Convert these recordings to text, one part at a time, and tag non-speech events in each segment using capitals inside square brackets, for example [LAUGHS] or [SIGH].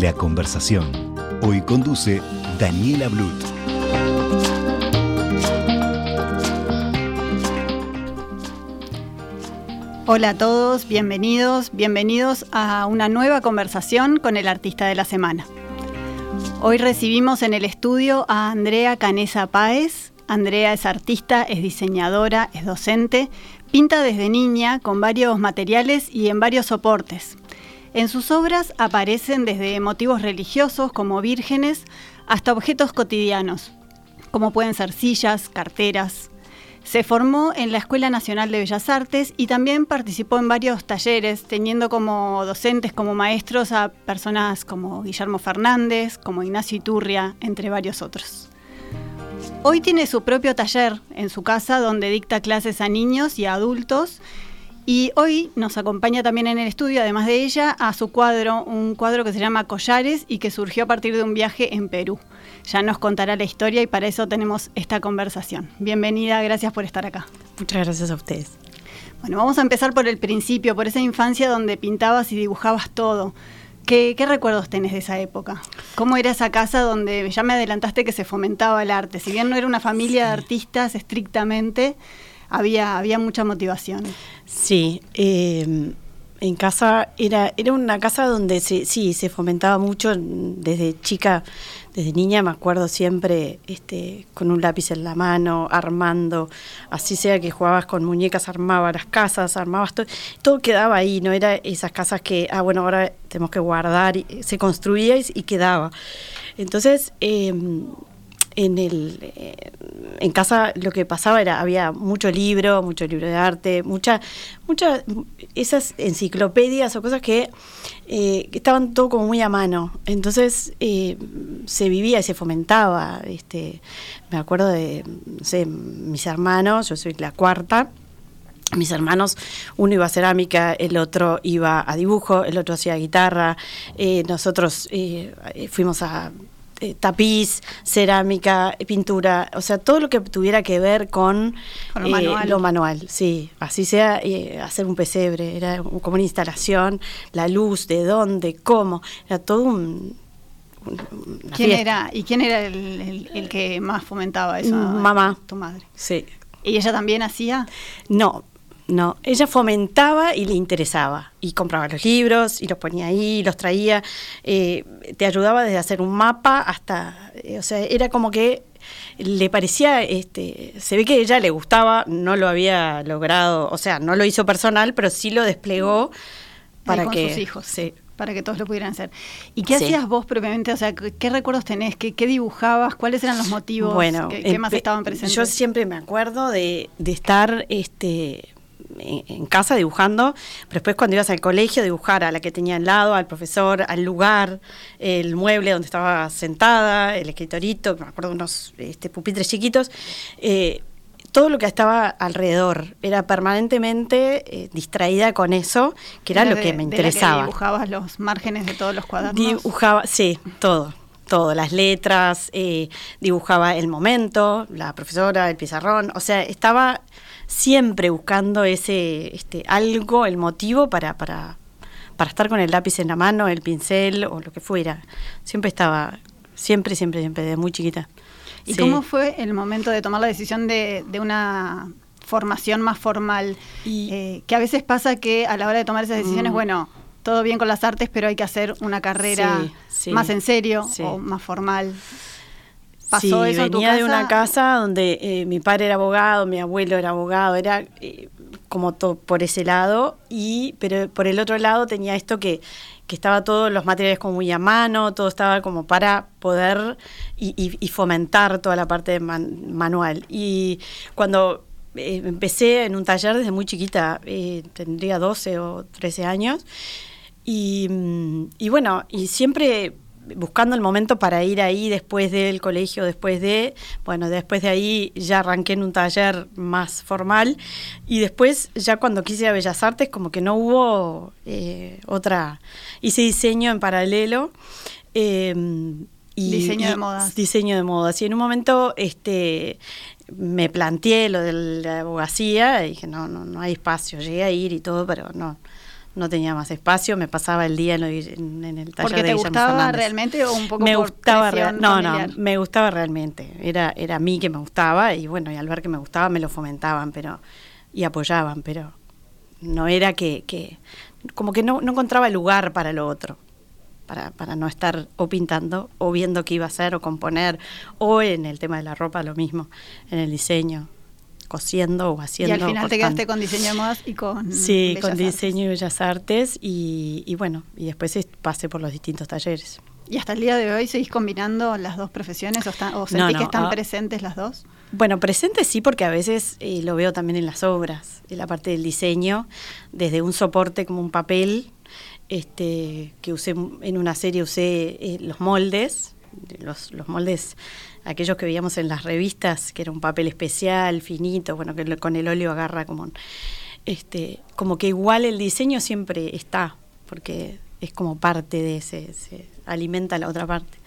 La conversación. Hoy conduce Daniela Blut. Hola a todos, bienvenidos, bienvenidos a una nueva conversación con el artista de la semana. Hoy recibimos en el estudio a Andrea Canesa Páez. Andrea es artista, es diseñadora, es docente, pinta desde niña con varios materiales y en varios soportes. En sus obras aparecen desde motivos religiosos como vírgenes hasta objetos cotidianos, como pueden ser sillas, carteras. Se formó en la Escuela Nacional de Bellas Artes y también participó en varios talleres, teniendo como docentes, como maestros a personas como Guillermo Fernández, como Ignacio Iturria, entre varios otros. Hoy tiene su propio taller en su casa donde dicta clases a niños y a adultos y hoy nos acompaña también en el estudio, además de ella, a su cuadro, un cuadro que se llama Collares y que surgió a partir de un viaje en Perú. Ya nos contará la historia y para eso tenemos esta conversación. Bienvenida, gracias por estar acá. Muchas gracias a ustedes. Bueno, vamos a empezar por el principio, por esa infancia donde pintabas y dibujabas todo. ¿Qué, ¿Qué, recuerdos tenés de esa época? ¿Cómo era esa casa donde ya me adelantaste que se fomentaba el arte? Si bien no era una familia de artistas estrictamente, había, había mucha motivación. Sí, eh, en casa era, era una casa donde se, sí, se fomentaba mucho desde chica, desde niña me acuerdo siempre este, con un lápiz en la mano, armando, así sea que jugabas con muñecas, armabas las casas, armabas todo, todo quedaba ahí, no era esas casas que, ah, bueno, ahora tenemos que guardar, se construía y, quedaba. Entonces, eh, en el eh, en casa lo que pasaba era había mucho libro, mucho libro de arte, mucha muchas esas enciclopedias o cosas que, eh, estaban todo como muy a mano. Entonces eh, se vivía y se fomentaba. Este, me acuerdo de mis hermanos, yo soy la cuarta. Mis hermanos, uno iba a cerámica, el otro iba a dibujo, el otro hacía guitarra. nosotros fuimos a eh, tapiz, cerámica, pintura, o sea, todo lo que tuviera que ver con, lo, manual. sí, así sea eh, hacer un pesebre, era como una instalación, la luz, de dónde, cómo, era todo un... ¿Quién era, ¿Y quién era el, que más fomentaba eso? Mamá. Tu madre. Sí. ¿Y ella también hacía? No, no, ella fomentaba y le interesaba. Y compraba los libros y los ponía ahí, los traía. Eh, te ayudaba desde hacer un mapa hasta. Eh, o sea, era como que le parecía. este Se ve que a ella le gustaba, no lo había logrado. O sea, no lo hizo personal, pero sí lo desplegó para que. sus hijos. Para que todos lo pudieran hacer. ¿Y qué hacías vos propiamente? O sea, ¿qué recuerdos tenés? ¿Qué, dibujabas? ¿Cuáles eran los motivos bueno, que, más estaban presentes? Yo siempre me acuerdo de, de estar este, en casa dibujando, pero después cuando ibas al colegio dibujar a la que tenía al lado, al profesor, al lugar, el mueble donde estaba sentada, el escritorito, me acuerdo unos este, pupitres chiquitos, eh, todo lo que estaba alrededor. Era permanentemente eh, distraída con eso, que era, lo que me interesaba. ¿Dibujabas los márgenes de todos los cuadernos? Dibujaba, sí, todo todo, las letras, eh, dibujaba el momento, la profesora, el pizarrón, o sea, estaba siempre buscando ese este, algo, el motivo para, para, para estar con el lápiz en la mano, el pincel o lo que fuera. Siempre estaba, siempre, siempre, siempre, desde muy chiquita. ¿Y cómo fue el momento de tomar la decisión de, de una formación más formal? Y, eh, que a veces pasa que a la hora de tomar esas decisiones, mm. bueno, todo bien con las artes, pero hay que hacer una carrera más en serio o más formal. Sí, venía de una casa donde eh, mi padre era abogado, mi abuelo era abogado, era eh, como todo por ese lado, y pero por el otro lado tenía esto que, que estaba todos los materiales como muy a mano, todo estaba como para poder y, fomentar toda la parte manual. Y cuando eh, empecé en un taller desde muy chiquita, tendría 12 o 13 años, Y, mm, y bueno, y siempre buscando el momento para ir ahí después del colegio, después de, bueno, después de ahí ya arranqué en un taller más formal y después ya cuando quise ir a Bellas Artes como que no hubo eh, otra, hice diseño en paralelo. Em, y, diseño de modas. Diseño de modas. Y en un momento este, me planteé lo de la abogacía y dije, no, no, no hay espacio. Llegué a ir y todo, pero no, no tenía más espacio, me pasaba el día en, el taller ¿Porque te gustaba realmente o un poco me por gustaba no no me gustaba realmente. Era era a mí que me gustaba y bueno y al ver que me gustaba me lo fomentaban pero y apoyaban pero no era que, que como que no, no encontraba lugar para lo otro para, para no estar o pintando o viendo qué iba a hacer o componer o en el tema de la ropa lo mismo en el diseño cosiendo o haciendo. Y al final te quedaste con diseño de modas y con. Sí, con diseño y bellas artes y, bueno, y después pasé por los distintos talleres. ¿Y hasta el día de hoy seguís combinando las dos profesiones o, sentís que están ah. presentes las dos? Bueno, presentes sí, porque a veces eh, lo veo también en las obras, en la parte del diseño, desde un soporte como un papel, este, que usé en una serie, usé eh, los moldes, los, los moldes aquellos que veíamos en las revistas, que era un papel especial, finito, bueno, que con el óleo agarra como, este, como que igual el diseño siempre está, porque es como parte de ese, se alimenta la otra parte.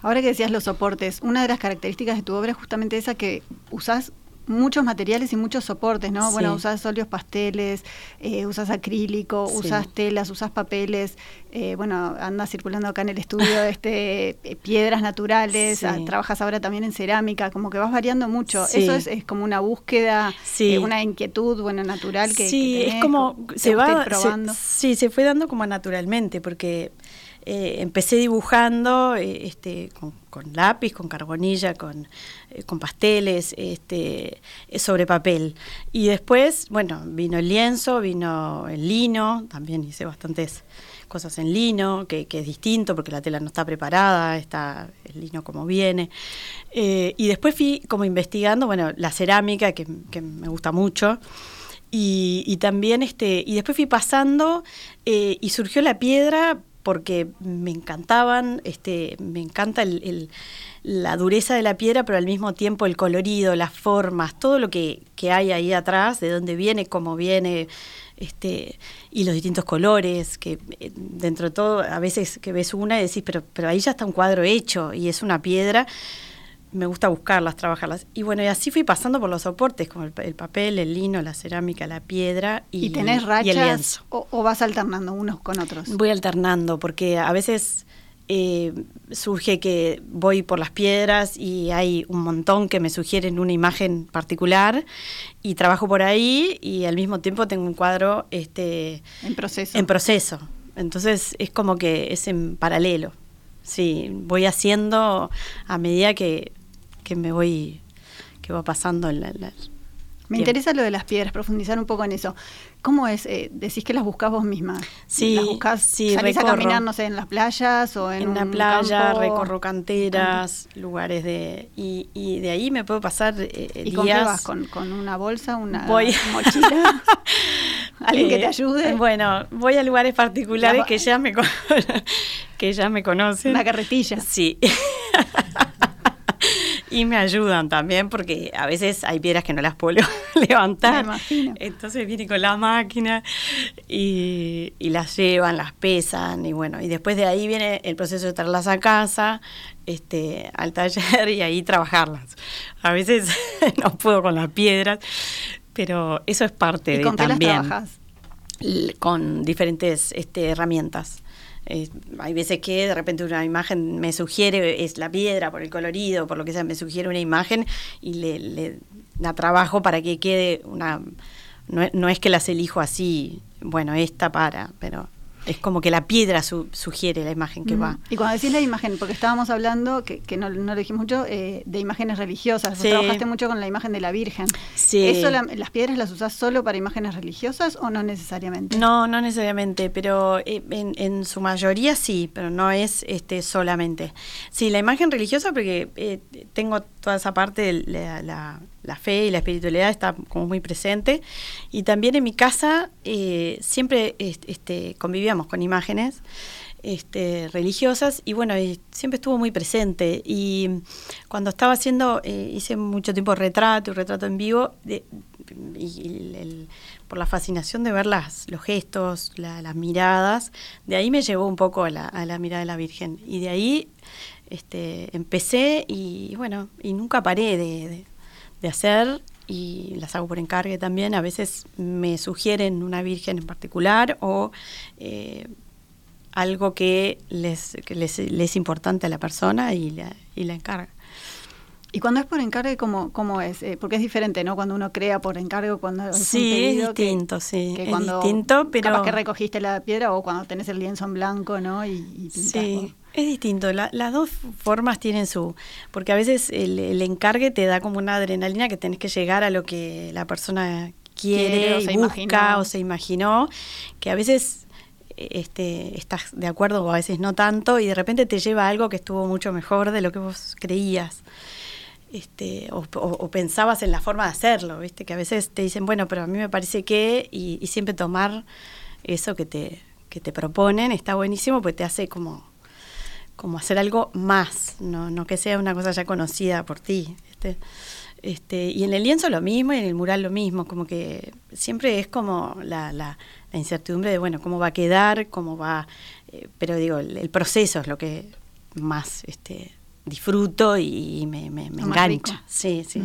Ahora que decías los soportes, una de las características de tu obra es justamente esa que usás muchos materiales y muchos soportes, ¿no? Bueno, usas óleos pasteles, eh, usas acrílico, usas telas, usas papeles, eh, bueno, andas circulando acá en el estudio [LAUGHS] este eh, piedras naturales, ah, trabajas ahora también en cerámica, como que vas variando mucho. Eso es, es, como una búsqueda, una inquietud, bueno, natural que, sí, es como se va probando. sí, se fue dando como naturalmente, porque eh, empecé dibujando eh, este, con, lápiz, con carbonilla, con, eh, con pasteles, este, sobre papel. Y después, bueno, vino el lienzo, vino el lino, también hice bastantes cosas en lino, que, es distinto porque la tela no está preparada, está el lino como viene. y después fui como investigando, bueno, la cerámica, que, me gusta mucho. Y, también este y después fui pasando y surgió la piedra porque me encantaban, este, me encanta la dureza de la piedra, pero al mismo tiempo el colorido, las formas, todo lo que, hay ahí atrás, de dónde viene, cómo viene, este, y los distintos colores, que eh, dentro de todo, a veces que ves una y decís, pero, pero ahí ya está un cuadro hecho, y es una piedra me gusta buscarlas, trabajarlas. Y bueno, y así fui pasando por los soportes, como el, papel, el lino, la cerámica, la piedra y, ¿Y tenés rachas o, vas alternando unos con otros? Voy alternando, porque a veces eh, surge que voy por las piedras y hay un montón que me sugieren una imagen particular y trabajo por ahí y al mismo tiempo tengo un cuadro este, en proceso. En proceso. Entonces es como que es en paralelo. Sí, voy haciendo a medida que que me voy, que va pasando en la, me interesa lo de las piedras, profundizar un poco en eso. ¿Cómo es? Eh, ¿Decís que las buscás vos misma? Sí, ¿Las buscás, sí, salís a caminar, no sé, en las playas o en, en una playa, recorro canteras, lugares de... Y, y, de ahí me puedo pasar eh, ¿Y con qué vas? ¿Con, ¿Con, una bolsa, una mochila? [LAUGHS] ¿Alguien que te eh, ayude? Bueno, voy a lugares particulares que ya me, [LAUGHS] que ya me conocen. Una carretilla. Sí. [LAUGHS] y me ayudan también porque a veces hay piedras que no las puedo [LAUGHS] levantar. Entonces viene con la máquina y, las llevan, las pesan y bueno, y después de ahí viene el proceso de traerlas a casa, este, al taller y ahí trabajarlas. A veces [LAUGHS] no puedo con las piedras, pero eso es parte ¿Y de con también. Qué las trabajas? Con diferentes este, herramientas. Eh, hay veces que de repente una imagen me sugiere, es la piedra por el colorido, por lo que sea, me sugiere una imagen y le, la trabajo para que quede una... No, no es que las elijo así, bueno, esta para, pero es como que la piedra sugiere la imagen que va. Y cuando decís la imagen, porque estábamos hablando, que, no, no, lo dijimos mucho, eh, de imágenes religiosas. trabajaste mucho con la imagen de la Virgen. Sí. ¿Eso las piedras las usás solo para imágenes religiosas o no necesariamente? No, no necesariamente, pero eh, en, su mayoría sí, pero no es este solamente. Sí, la imagen religiosa porque eh, tengo toda esa parte, la, la, fe y la espiritualidad está como muy presente. Y también en mi casa eh, siempre este, convivíamos con imágenes este, religiosas y bueno, siempre estuvo muy presente. Y cuando estaba haciendo, eh, hice mucho tiempo retrato y retrato en vivo, y, por la fascinación de ver las, los gestos, las miradas, de ahí me llevó un poco a la, la mirada de la Virgen. Y de ahí este, empecé y bueno, y nunca paré de, de, hacer y las hago por encargue también. A veces me sugieren una virgen en particular o eh, algo que les, que les, es importante a la persona y la, y la encarga. ¿Y cuando es por encargo, cómo, cómo es? Eh, porque es diferente, ¿no? Cuando uno crea por encargo, cuando es Sí, es distinto, sí. Que es distinto, pero... Capaz que recogiste la piedra o cuando tenés el lienzo en blanco, ¿no? Y, sí, es distinto. las dos formas tienen su... Porque a veces el, encargue te da como una adrenalina que tenés que llegar a lo que la persona quiere, o se busca o se imaginó, que a veces este, estás de acuerdo o a veces no tanto y de repente te lleva a algo que estuvo mucho mejor de lo que vos creías este, o, pensabas en la forma de hacerlo, ¿viste? Que a veces te dicen, bueno, pero a mí me parece que, y, siempre tomar eso que te, que te proponen está buenísimo, pues te hace como, como hacer algo más, no, no que sea una cosa ya conocida por ti. Este, y en el lienzo lo mismo y en el mural lo mismo, como que siempre es como la, la, incertidumbre de, bueno, cómo va a quedar, cómo va, eh, pero digo, el, proceso es lo que más este, disfruto y me, me, engancha. Sí, sí.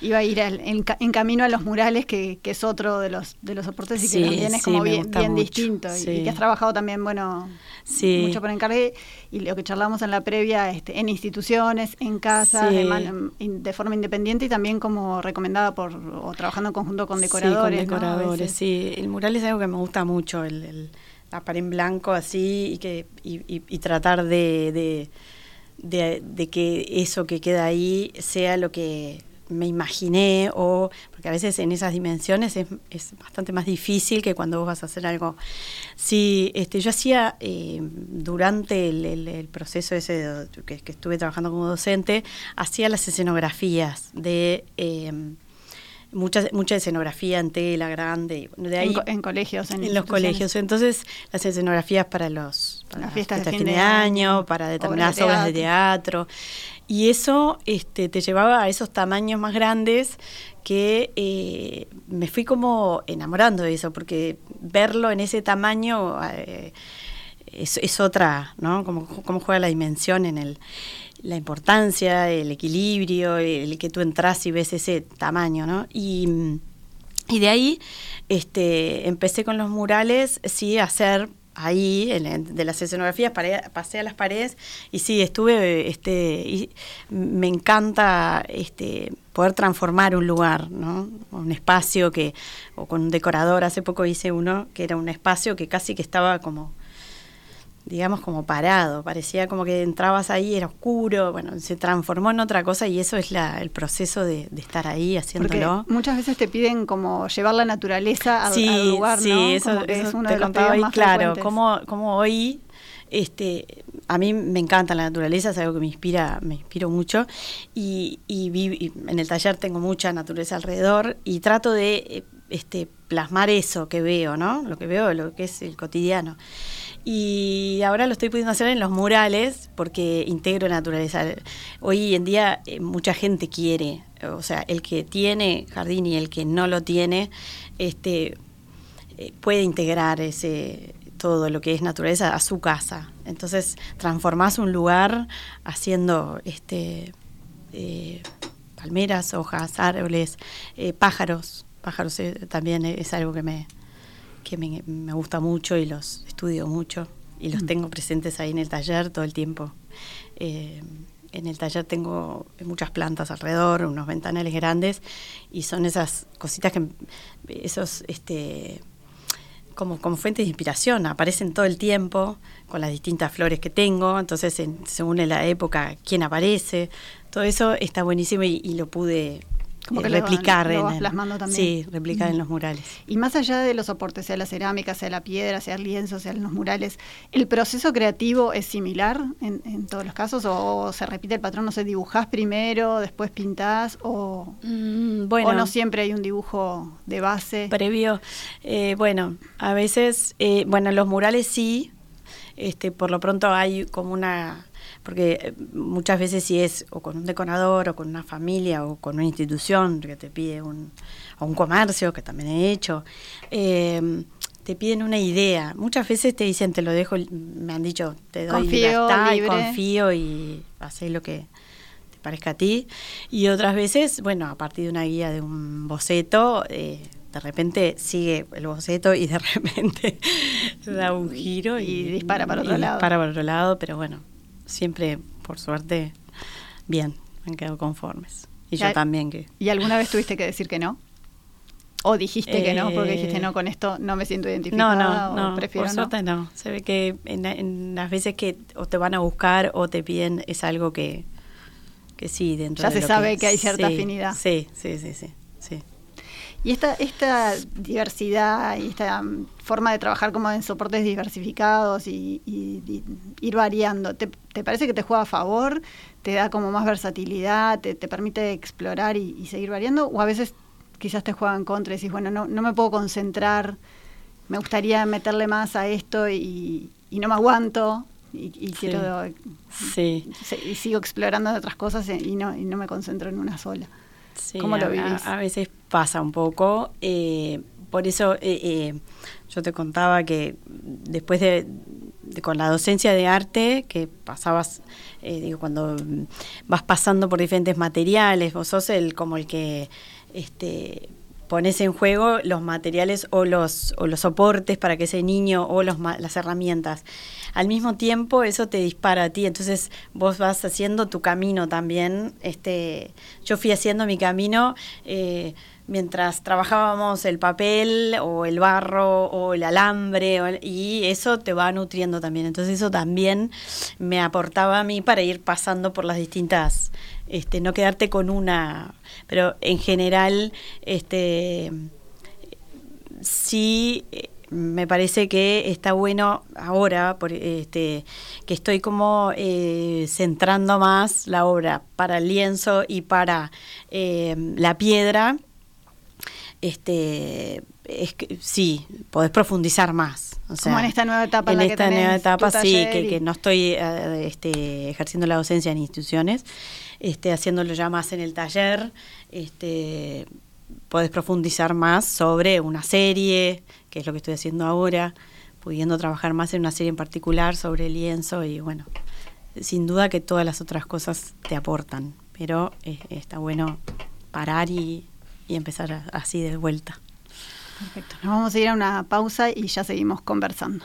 Iba a ir en, camino a los murales, que, que, es otro de los de los soportes y que también es como bien, bien distinto. Y, que has trabajado también, bueno, mucho por encargue. Y lo que charlamos en la previa, este, en instituciones, en casa, de, forma independiente y también como recomendada por, o trabajando en conjunto con decoradores. Sí, con decoradores, sí. El mural es algo que me gusta mucho, el, la pared en blanco así y, que, y, tratar de de, que eso que queda ahí sea lo que me imaginé o porque a veces en esas dimensiones es, es bastante más difícil que cuando vos vas a hacer algo. Sí, este, yo hacía eh, durante el, proceso ese que, estuve trabajando como docente, hacía las escenografías de eh, mucha, mucha escenografía en tela grande. De ahí, en, colegios, en, los colegios. Entonces, las escenografías para los las fiestas, de fin de año, para determinadas obras de teatro. Y eso este, te llevaba a esos tamaños más grandes que eh, me fui como enamorando de eso, porque verlo en ese tamaño eh, es, es, otra, ¿no? Como, como juega la dimensión en el la importancia, el equilibrio, el que tú entras y ves ese tamaño, ¿no? Y, y de ahí este, empecé con los murales, sí, a hacer ahí, de las escenografías, pasé a las paredes y sí, estuve, este, me encanta este, poder transformar un lugar, ¿no? Un espacio que, o con un decorador, hace poco hice uno, que era un espacio que casi que estaba como digamos, como parado. Parecía como que entrabas ahí, era oscuro, bueno, se transformó en otra cosa y eso es la, el proceso de, estar ahí haciéndolo. muchas veces te piden como llevar la naturaleza al, lugar, sí, ¿no? eso, es uno te contaba ahí, claro, como, como hoy este a mí me encanta la naturaleza es algo que me inspira me inspiro mucho y, y, en el taller tengo mucha naturaleza alrededor y trato de este plasmar eso que veo no lo que veo lo que es el cotidiano y ahora lo estoy pudiendo hacer en los murales porque integro naturaleza. Hoy en día eh, mucha gente quiere, o sea, el que tiene jardín y el que no lo tiene, este, eh, puede integrar ese todo lo que es naturaleza a su casa. Entonces transformás un lugar haciendo este eh, palmeras, hojas, árboles, pájaros. Pájaros también es algo que me, que me, me, gusta mucho y los estudio mucho y los mm. tengo presentes ahí en el taller todo el tiempo. Eh, en el taller tengo muchas plantas alrededor, unos ventanales grandes y son esas cositas que esos este como, como fuentes de inspiración, aparecen todo el tiempo con las distintas flores que tengo, entonces según la época quién aparece, todo eso está buenísimo y, lo pude Como eh, que lo- replicar. lo en el- plasmando también. Sí, replicar Mm. en los murales. Y más allá de los soportes, sea la cerámica, sea la piedra, sea el lienzo, sean los murales, ¿el proceso creativo es similar en, en todos los casos? ¿O se repite el patrón? No sé, dibujás primero, después pintás? ¿O, Mm, bueno, o no siempre hay un dibujo de base? previo, eh, bueno, a veces, eh, bueno, los murales sí, este, por lo pronto hay como una, porque eh, muchas veces si es o con un decorador o con una familia o con una institución que te pide un, o un comercio, que también he hecho, eh, te piden una idea. Muchas veces te dicen, te lo dejo, me han dicho, te doy Confío, libertad y libre. confío y hacés lo que te parezca a ti. Y otras veces, bueno, a partir de una guía de un boceto, eh, de repente sigue el boceto y de [LAUGHS] repente da un giro y, Y dispara para otro y lado. dispara para otro lado, pero bueno, siempre, por suerte, bien, han quedado conformes. Y yo Ya- también que... ¿Y alguna vez tuviste que decir que no? ¿O dijiste que no? Porque Eh, dijiste, no, con esto no me siento No, identificada no, o no, prefiero por no. suerte no. Se ve que en, en las veces que o te van a buscar o te piden es algo que, que sí, dentro Ya de se lo sabe que hay cierta sí, afinidad. Sí, sí, sí, sí. Y esta, esta diversidad y esta mm, forma de trabajar como en soportes diversificados y, y- y ir variando, ¿te, te parece que te juega a favor? ¿Te da como más versatilidad? ¿Te, te permite explorar y, y seguir variando? ¿O a veces quizás te juega en contra y decís, bueno, no, no me puedo concentrar, me gustaría meterle más a esto y, no me aguanto y, Sí. quiero Sí, y sigo explorando otras cosas y no, y no me concentro en una sola? Sí, ¿Cómo lo vivís? A, a veces pasa un poco. eh, por eso eh, eh, yo te contaba que después de, de- con la docencia de arte, que pasabas, digo, cuando vas pasando por diferentes materiales, vos sos el como el que este pones en juego los materiales o los, o los soportes para que ese niño o los, las herramientas. Al mismo tiempo eso te dispara a ti, entonces vos vas haciendo tu camino también. Este, yo fui haciendo mi camino eh, mientras trabajábamos el papel o el barro o el alambre y eso te va nutriendo también. Entonces eso también me aportaba a mí para ir pasando por las distintas, este, no quedarte con una, pero en general, este, sí me parece que está bueno ahora por este que estoy como eh, centrando más la obra para el lienzo y para eh, la piedra este es que sí podés profundizar más o sea, Como en esta nueva etapa en en la que esta tenés nueva etapa sí que, y- que no estoy eh, este, ejerciendo la docencia en instituciones este, haciéndolo ya más en el taller este podés profundizar más sobre una serie, que es lo que estoy haciendo ahora, pudiendo trabajar más en una serie en particular sobre el lienzo y bueno, sin duda que todas las otras cosas te aportan, pero eh, está bueno parar y, y empezar así de vuelta. Perfecto. Nos vamos a ir a una pausa y ya seguimos conversando.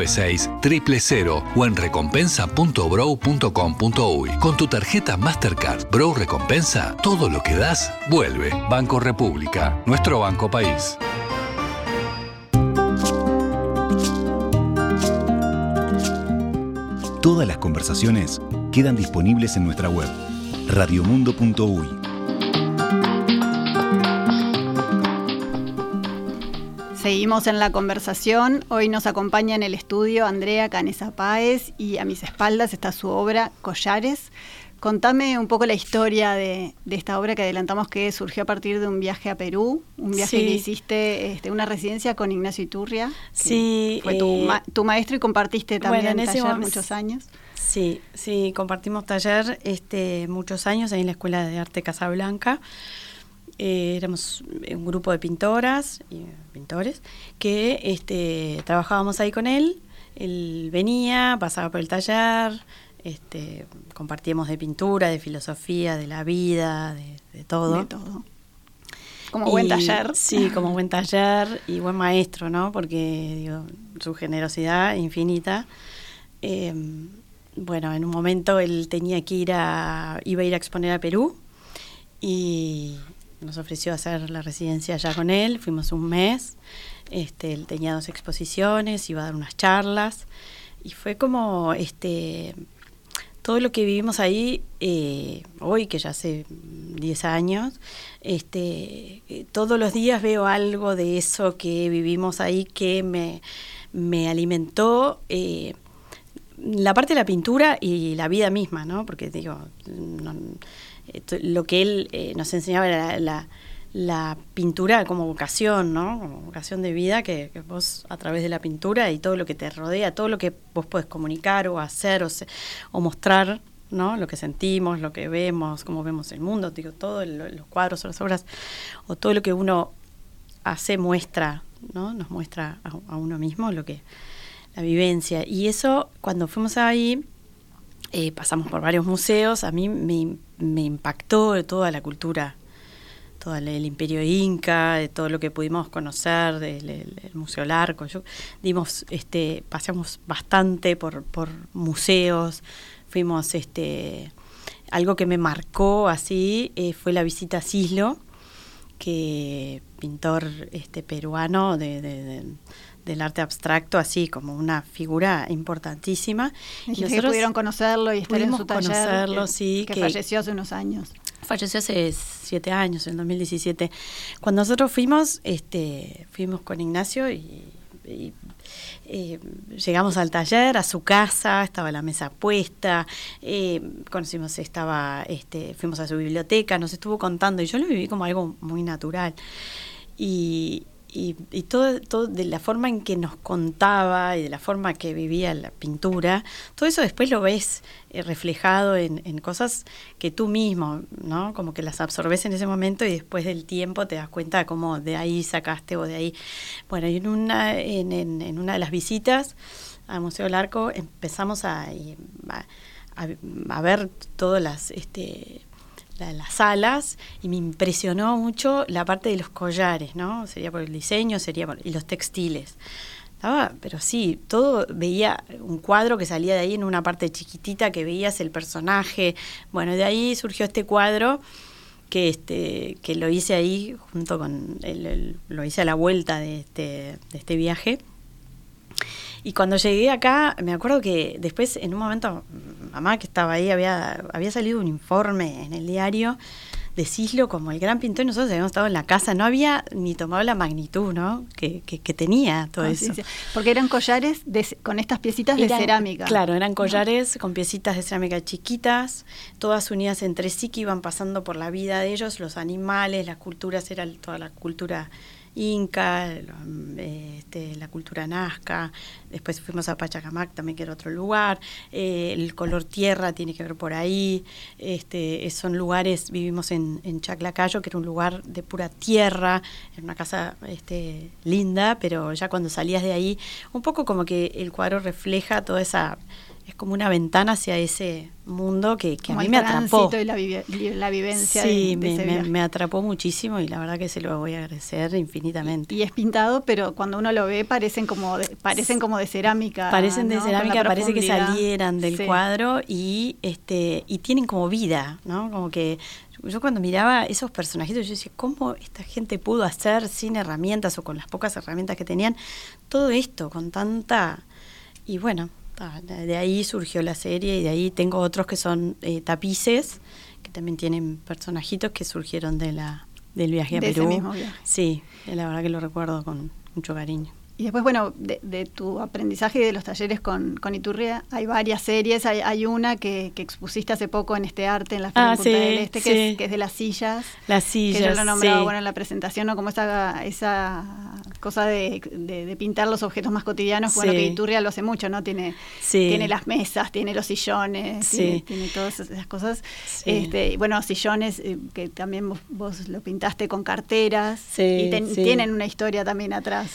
1996 000 o en recompensa.bro.com.uy. Con tu tarjeta Mastercard Bro Recompensa, todo lo que das vuelve. Banco República, nuestro banco país. Todas las conversaciones quedan disponibles en nuestra web, radiomundo.uy. Seguimos en la conversación. Hoy nos acompaña en el estudio Andrea Canesa Páez y a mis espaldas está su obra Collares. Contame un poco la historia de, de esta obra que adelantamos que surgió a partir de un viaje a Perú, un viaje Sí. que hiciste, este, una residencia con Ignacio Iturria. que Sí, Fue tu, eh, ma- tu maestro y compartiste también bueno, en taller muchos años. Sí, sí, compartimos taller este, muchos años ahí en la Escuela de Arte Casablanca. Eh, éramos un grupo de pintoras y pintores que este, trabajábamos ahí con él. Él venía, pasaba por el taller, este, compartíamos de pintura, de filosofía, de la vida, de, de todo. De todo. Como buen taller. Sí, como buen taller y buen maestro, ¿no? Porque digo, su generosidad infinita. Em, bueno, en un momento él tenía que ir a, iba a ir a exponer a Perú y nos ofreció hacer la residencia allá con él, fuimos un mes, este, él tenía dos exposiciones, iba a dar unas charlas y fue como este todo lo que vivimos ahí eh, hoy, que ya hace 10 años, este, todos los días veo algo de eso que vivimos ahí que me, me alimentó. Eh, la parte de la pintura y la vida misma, ¿no? Porque digo, lo que él nos enseñaba era la la pintura como vocación, ¿no? Como vocación de vida que, vos a través de la pintura y todo lo que te rodea, todo lo que vos podés comunicar o hacer o, mostrar, ¿no? Lo que sentimos, lo que vemos, cómo vemos el mundo, digo, todos los cuadros o las obras o todo lo que uno hace muestra, ¿no? Nos muestra a, uno mismo lo que la vivencia y eso cuando fuimos ahí eh, pasamos por varios museos, a mí me, me impactó toda la cultura todo el, imperio inca, de todo lo que pudimos conocer del Museo Larco. Yo, dimos, este, paseamos bastante por, por museos, fuimos, este, algo que me marcó así eh, fue la visita a Cislo, que pintor este, peruano de, del arte abstracto, así como una figura importantísima. Y, nosotros pudieron conocerlo y estar en su taller, conocerlo, sí, que, falleció hace unos años. Falleció hace siete años, en 2017. Cuando nosotros fuimos, este, fuimos con Ignacio y, eh, llegamos al taller, a su casa, estaba la mesa puesta, eh, conocimos, estaba, este, fuimos a su biblioteca, nos estuvo contando y yo lo viví como algo muy natural. Y, y, y todo, todo de la forma en que nos contaba y de la forma que vivía la pintura, todo eso después lo ves eh, reflejado en, cosas que tú mismo, ¿no? Como que las absorbes en ese momento y después del tiempo te das cuenta cómo de ahí sacaste o de ahí. Bueno, y en una, en, en, una de las visitas al Museo del Arco empezamos a, a, a ver todas las... Este, las salas y me impresionó mucho la parte de los collares, ¿no? Sería por el diseño, sería por, y los textiles. Estaba, pero sí, todo veía un cuadro que salía de ahí en una parte chiquitita que veías el personaje. Bueno, de ahí surgió este cuadro que este que lo hice ahí junto con lo hice a la vuelta de este de este viaje y cuando llegué acá, me acuerdo que después, en un momento, mamá que estaba ahí, había, había salido un informe en el diario de Cislo como el gran pintor y nosotros habíamos estado en la casa, no había ni tomado la magnitud ¿no? que, que, tenía todo ah, eso. Porque eran collares con estas piecitas de cerámica. Claro, eran collares con piecitas de cerámica chiquitas, todas unidas entre sí que iban pasando por la vida de ellos, los animales, las culturas, era toda la cultura inca, este, la cultura nazca, después fuimos a Pachacamac también que era otro lugar, eh, el color tierra tiene que ver por ahí, este, son lugares, vivimos en, en, Chaclacayo, que era un lugar de pura tierra, en una casa este, linda, pero ya cuando salías de ahí, un poco como que el cuadro refleja toda esa es como una ventana hacia ese mundo que, a mí me atrapó. Y la, la vivencia. Sí, me, atrapó muchísimo y la verdad que se lo voy a agradecer infinitamente. Y, es pintado, pero cuando uno lo ve parecen como de, parecen como de cerámica. Parecen de cerámica, parece que salieran del cuadro y este y tienen como vida, ¿no? Como que yo cuando miraba esos personajitos, yo decía, ¿cómo esta gente pudo hacer sin herramientas o con las pocas herramientas que tenían todo esto con tanta... Y bueno, de ahí surgió la serie y de ahí tengo otros que son eh, tapices, que también tienen personajitos que surgieron de la, del viaje a Perú. Sí, la verdad que lo recuerdo con mucho cariño. Y después, bueno, de, tu aprendizaje y de los talleres con, con Iturria, hay varias series. Hay, una que, expusiste hace poco en este arte, en la Feria ah, del Este, que, es, de las sillas. Las sillas. Que yo lo nombraba bueno, en la presentación, ¿no? Como esa, esa cosa de, de, pintar los objetos más cotidianos. Bueno, que Iturria lo hace mucho, ¿no? Tiene, tiene las mesas, tiene los sillones, tiene, tiene, todas esas cosas. Este, bueno, sillones eh, que también vos, lo pintaste con carteras. y tienen una historia también atrás.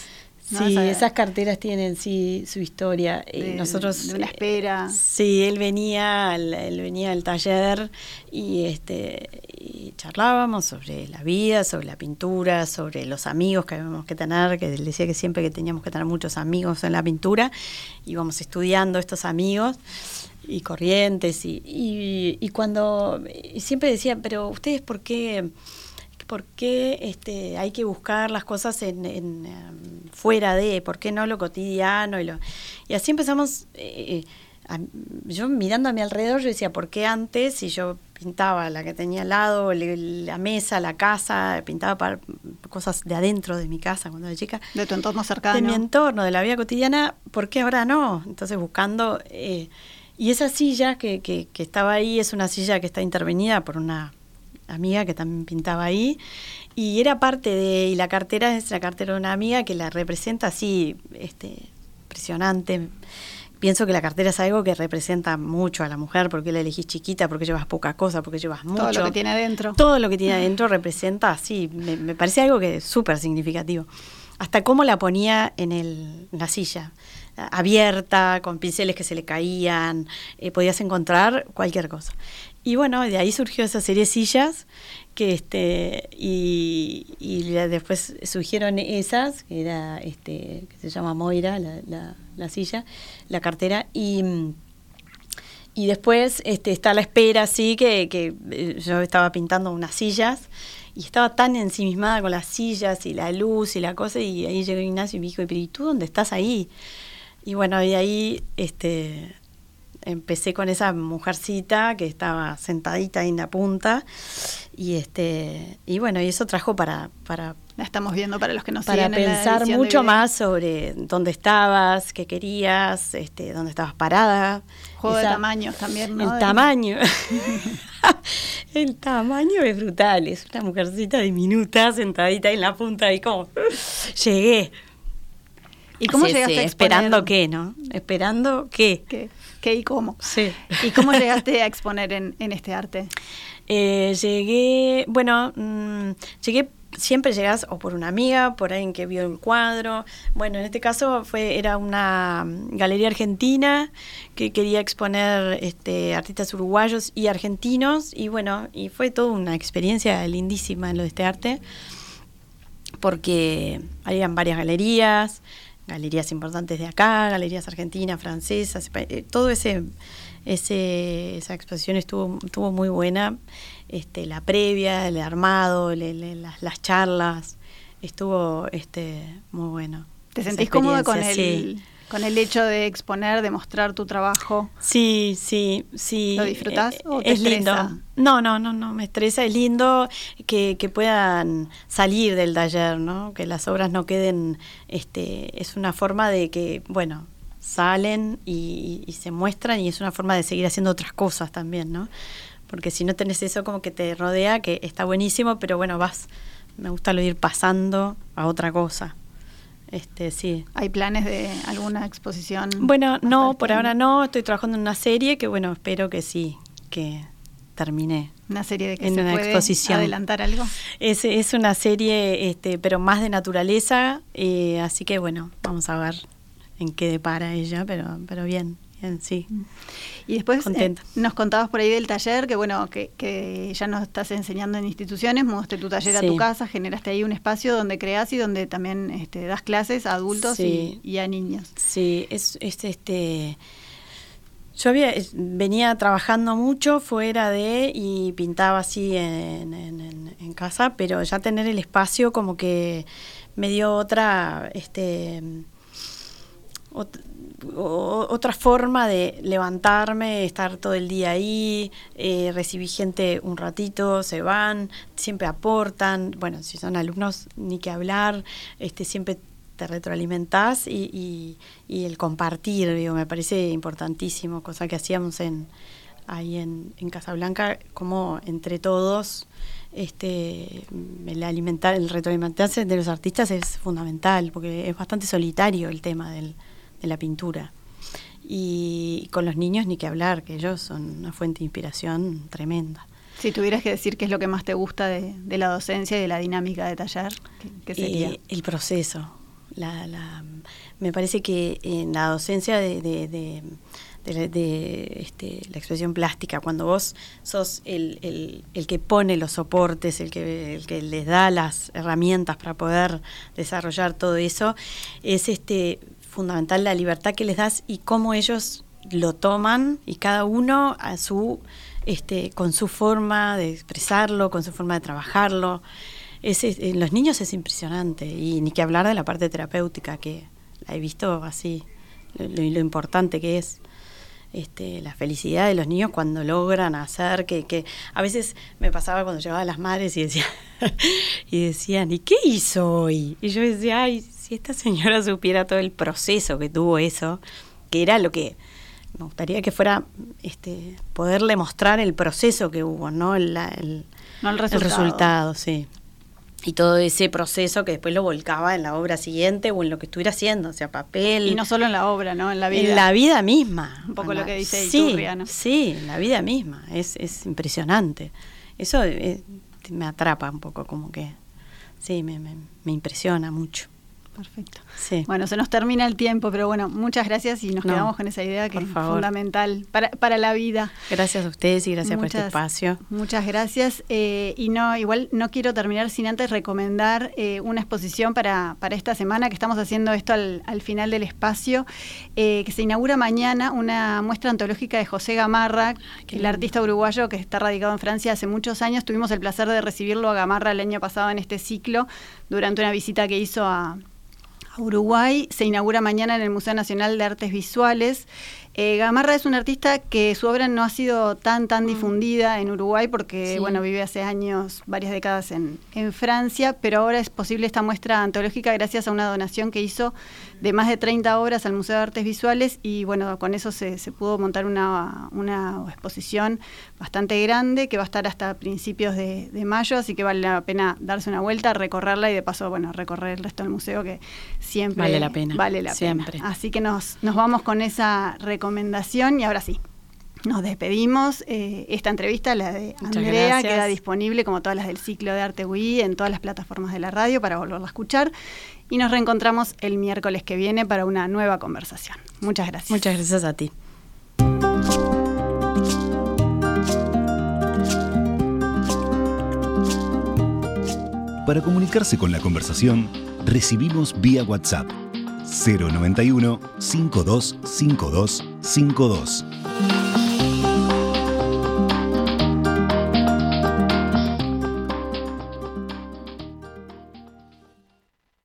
Sí, esas carteras tienen sí su historia. De, Nosotros de una espera. sí, él venía, él venía al taller y este y charlábamos sobre la vida, sobre la pintura, sobre los amigos que habíamos que tener, que él decía que siempre que teníamos que tener muchos amigos en la pintura, íbamos estudiando estos amigos y corrientes y, y, cuando siempre decía, pero ustedes por qué por qué este, hay que buscar las cosas en, em, fuera de, por qué no lo cotidiano. Y, lo, y así empezamos, eh, yo mirando a mi alrededor, yo decía, ¿por qué antes si yo pintaba la que tenía al lado, la mesa, la casa, pintaba para cosas de adentro de mi casa cuando era chica? De tu entorno cercano. De mi entorno, de la vida cotidiana, ¿por qué ahora no? Entonces buscando... Eh, y esa silla que, que, que estaba ahí es una silla que está intervenida por una amiga que también pintaba ahí. Y era parte de, y la cartera es la cartera de una amiga que la representa así, este, impresionante. Pienso que la cartera es algo que representa mucho a la mujer, porque la elegís chiquita, porque llevas poca cosa, porque llevas mucho. Todo lo que tiene adentro. Todo lo que tiene adentro representa así, me, me parece algo que es súper significativo. Hasta cómo la ponía en, el, en la silla abierta, con pinceles que se le caían, eh, podías encontrar cualquier cosa. Y bueno, de ahí surgió esa serie sillas que este y, después surgieron esas, que era este, que se llama Moira, la, silla, la cartera, y y después este, está la espera, así que, que eh, yo estaba pintando unas sillas y estaba tan ensimismada con las sillas y la luz y la cosa, y ahí llegó Ignacio y me dijo, ¿y tú dónde estás ahí? Y bueno, de ahí este, empecé con esa mujercita que estaba sentadita ahí en la punta y este y bueno y eso trajo para para la estamos viendo para los que nos para pensar mucho más sobre dónde estabas qué querías este dónde estabas parada juego de tamaños también ¿no? el tamaño [LAUGHS] [LAUGHS] el tamaño es brutal es una mujercita diminuta sentadita en la punta y como [LAUGHS] llegué ¿Y cómo llegaste Esperando qué, ¿no? Esperando qué. ¿Qué? ¿Qué y cómo? Sí. ¿Y cómo llegaste a exponer en, este arte? Eh, llegué, bueno, mm, llegué siempre llegas o por una amiga, por alguien que vio el cuadro. Bueno, en este caso fue era una galería argentina que quería exponer este, artistas uruguayos y argentinos y bueno, y fue toda una experiencia lindísima en lo de este arte porque habían varias galerías, galerías importantes de acá, galerías argentinas, francesas, eh, todo ese, ese esa exposición estuvo, estuvo muy buena, este, la previa, el armado, las, las, charlas, estuvo este, muy bueno. ¿Te sentís cómoda con el, con el hecho de exponer, de mostrar tu trabajo. Sí, sí, sí. ¿Lo disfrutás eh, o te es lindo. No, no, no, no, me estresa. Es lindo que, que, puedan salir del taller, ¿no? Que las obras no queden, este, es una forma de que, bueno, salen y, y se muestran y es una forma de seguir haciendo otras cosas también, ¿no? Porque si no tenés eso como que te rodea, que está buenísimo, pero bueno, vas, me gusta lo ir pasando a otra cosa. Este, sí. ¿Hay planes de alguna exposición? Bueno, no, por ahora no. Estoy trabajando en una serie que, bueno, espero que sí, que termine. ¿Una serie de que en se una puede exposición. adelantar algo? Es, es una serie, este, pero más de naturaleza, eh, así que bueno, vamos a ver en qué depara ella, pero, pero bien sí. Y después eh, nos contabas por ahí del taller, que bueno, que, ya nos estás enseñando en instituciones, mudaste tu taller a tu casa, generaste ahí un espacio donde creas y donde también este, das clases a adultos y, a niños. Sí, es, este... Yo había, venía trabajando mucho fuera de y pintaba así en, en, casa, pero ya tener el espacio como que me dio otra, este, otra forma de levantarme, estar todo el día ahí, eh, recibí gente un ratito, se van, siempre aportan, bueno, si son alumnos ni que hablar, este, siempre te retroalimentás y, y, el compartir, digo, me parece importantísimo, cosa que hacíamos en ahí en, en Casablanca, como entre todos este el alimentar, el retroalimentarse de los artistas es fundamental, porque es bastante solitario el tema del, de la pintura. Y con los niños ni que hablar, que ellos son una fuente de inspiración tremenda. Si tuvieras que decir qué es lo que más te gusta de, la docencia y de la dinámica de taller, ¿qué, sería? Eh, el proceso me parece que en la docencia de, de, este, la expresión plástica, cuando vos sos el, que pone los soportes, el que, el que les da las herramientas para poder desarrollar todo eso, es este fundamental la libertad que les das y cómo ellos lo toman y cada uno a su este, con su forma de expresarlo, con su forma de trabajarlo. Es, en los niños es impresionante y ni que hablar de la parte terapéutica que la he visto así, lo, importante que es. Este, la felicidad de los niños cuando logran hacer que, a veces me pasaba cuando llegaba a las madres y decía [LAUGHS] y decían ¿y qué hizo hoy? y yo decía ay si esta señora [LAUGHS] supiera todo el proceso que tuvo eso que era lo que me gustaría que fuera este, poderle mostrar el proceso que hubo, ¿no? El, el, resultado. sí. Y todo ese proceso que después lo volcaba en la obra siguiente o en lo que estuviera haciendo, o sea, papel. Y no solo en la obra, ¿no? En la vida. En la vida misma. Un poco lo que dice sí, Sí, en la vida misma. Es, es impresionante. Eso eh, me atrapa un poco, como que. Sí, me, me, me impresiona mucho. Perfecto. Sí. Bueno, se nos termina el tiempo, pero bueno, muchas gracias y nos quedamos con esa idea que es fundamental para, para, la vida. Gracias a ustedes y gracias por este espacio. Muchas gracias. Eh, y no, igual no quiero terminar sin antes recomendar eh, una exposición para, para esta semana, que estamos haciendo esto al, al final del espacio, eh, que se inaugura mañana una muestra antológica de José Gamarra, el artista uruguayo que está radicado en Francia hace muchos años. Tuvimos el placer de recibirlo a Gamarra el año pasado en este ciclo durante una visita que hizo a Uruguay se inaugura mañana en el Museo Nacional de Artes Visuales eh, Gamarra es un artista que su obra no ha sido tan tan mm. difundida en Uruguay porque bueno vive hace años, varias décadas en, Francia, pero ahora es posible esta muestra antológica gracias a una donación que hizo de más de 30 obras al Museo de Artes Visuales y bueno, con eso se, pudo montar una, exposición bastante grande que va a estar hasta principios de, mayo, así que vale la pena darse una vuelta, recorrerla y de paso, bueno, recorrer el resto del museo que siempre vale la pena. Vale la siempre. Así que nos, nos vamos con esa recomendación recomendación y ahora sí. Nos despedimos. Eh, esta entrevista, la de Andrea, queda disponible como todas las del ciclo de Arte Wii en todas las plataformas de la radio para volverla a escuchar. Y nos reencontramos el miércoles que viene para una nueva conversación. Muchas gracias. Muchas gracias a ti. Para comunicarse con la conversación, recibimos vía WhatsApp 091 525252.